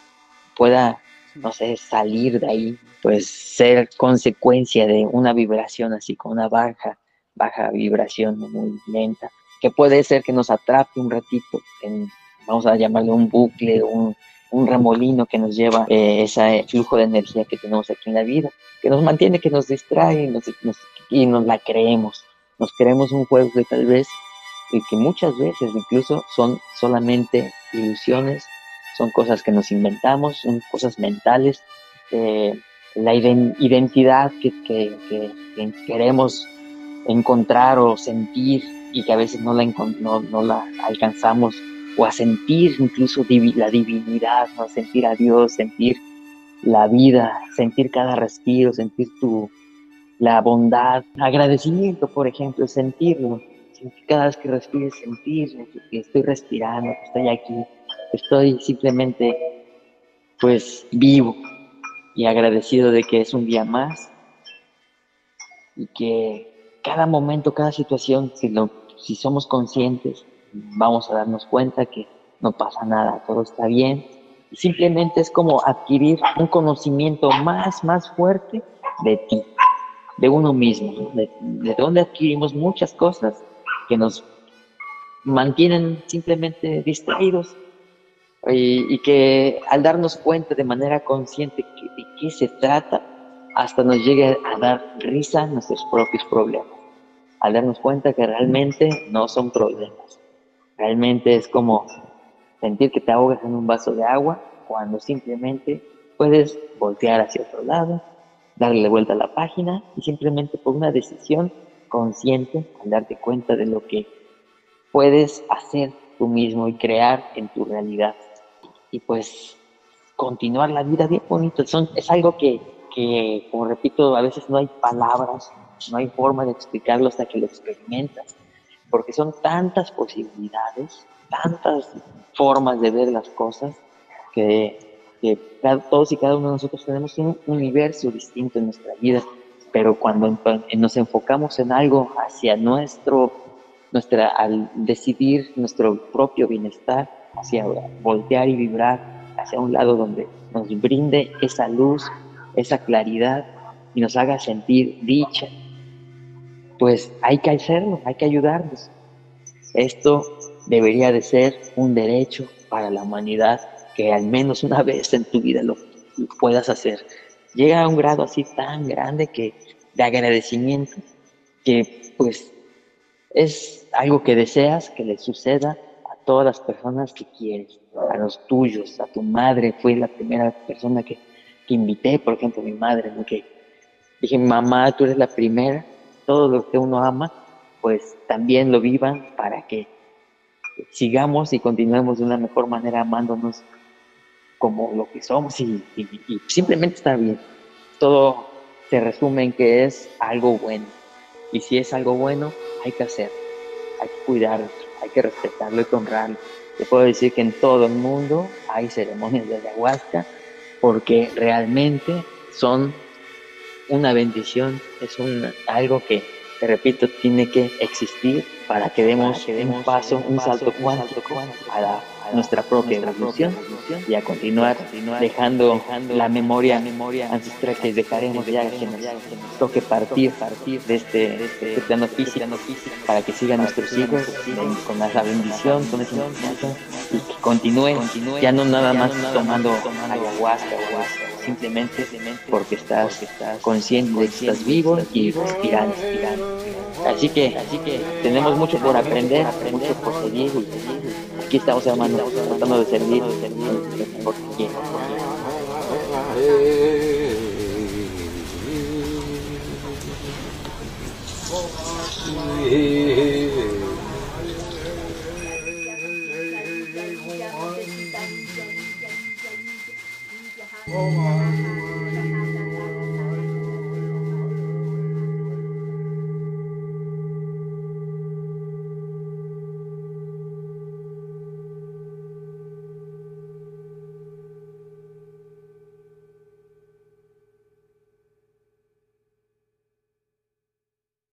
[SPEAKER 3] pueda, no sé, salir de ahí, pues ser consecuencia de una vibración así, con una baja, baja vibración muy lenta, que puede ser que nos atrape un ratito, en, vamos a llamarle un bucle, un, un remolino que nos lleva eh, ese flujo de energía que tenemos aquí en la vida, que nos mantiene, que nos distrae y nos la creemos. Nos creemos un juego que tal vez y que muchas veces incluso son solamente ilusiones, son cosas que nos inventamos, son cosas mentales, eh, la identidad que, queremos encontrar o sentir y que a veces no la, no, no la alcanzamos, o a sentir incluso la divinidad, ¿no? sentir a Dios, sentir la vida, sentir cada respiro, sentir tu, la bondad, agradecimiento, por ejemplo, sentirlo cada vez que respires sentir que estoy respirando, que estoy aquí, estoy simplemente pues vivo y agradecido de que es un día más y que cada momento, cada situación, si, lo, si somos conscientes, vamos a darnos cuenta que no pasa nada, todo está bien. simplemente es como adquirir un conocimiento más, más fuerte de ti, de uno mismo, de, de donde adquirimos muchas cosas que nos mantienen simplemente distraídos y, que al darnos cuenta de manera consciente de qué se trata, hasta nos llegue a dar risa nuestros propios problemas. Al darnos cuenta que realmente no son problemas. Realmente es como sentir que te ahogas en un vaso de agua cuando simplemente puedes voltear hacia otro lado, darle vuelta a la página y simplemente por una decisión consciente al darte cuenta de lo que puedes hacer tú mismo y crear en tu realidad. Y pues continuar la vida bien bonito. Es algo que, que, como repito, a veces no hay palabras, no hay forma de explicarlo hasta que lo experimentas, porque son tantas posibilidades, tantas formas de ver las cosas, que, que todos y cada uno de nosotros tenemos un universo distinto en nuestra vida pero cuando nos enfocamos en algo hacia nuestro, nuestra, al decidir nuestro propio bienestar, hacia voltear y vibrar hacia un lado donde nos brinde esa luz, esa claridad y nos haga sentir dicha, pues hay que hacerlo, hay que ayudarnos. Esto debería de ser un derecho para la humanidad que al menos una vez en tu vida lo puedas hacer llega a un grado así tan grande que de agradecimiento que pues es algo que deseas que le suceda a todas las personas que quieres, a los tuyos, a tu madre, fue la primera persona que, que invité, por ejemplo, mi madre, que dije, mamá, tú eres la primera, todo lo que uno ama, pues también lo vivan para que sigamos y continuemos de una mejor manera amándonos como lo que somos y, simplemente estar bien. Todo se resume en que es algo bueno. Y si es algo bueno, hay que hacerlo, hay que cuidarlo, hay que respetarlo, y honrarlo. Te puedo decir que en todo el mundo hay ceremonias de ayahuasca porque realmente son una bendición, es un, algo que, te repito, tiene que existir para que demos un paso, un salto cuántico a la nuestra propia evolución y a continuar dejando la memoria ancestral que dejaremos ya que nos toque partir de este, de este plano físico para que sigan nuestros hijos con esa bendición, con esa y que continúen ya no nada más tomando ayahuasca simplemente porque estás, consciente de que estás vivo y respirando. Así que, así que tenemos mucho por aprender, mucho por seguir. Aquí estamos, hermanos, tratando de servir, de servir por Oh,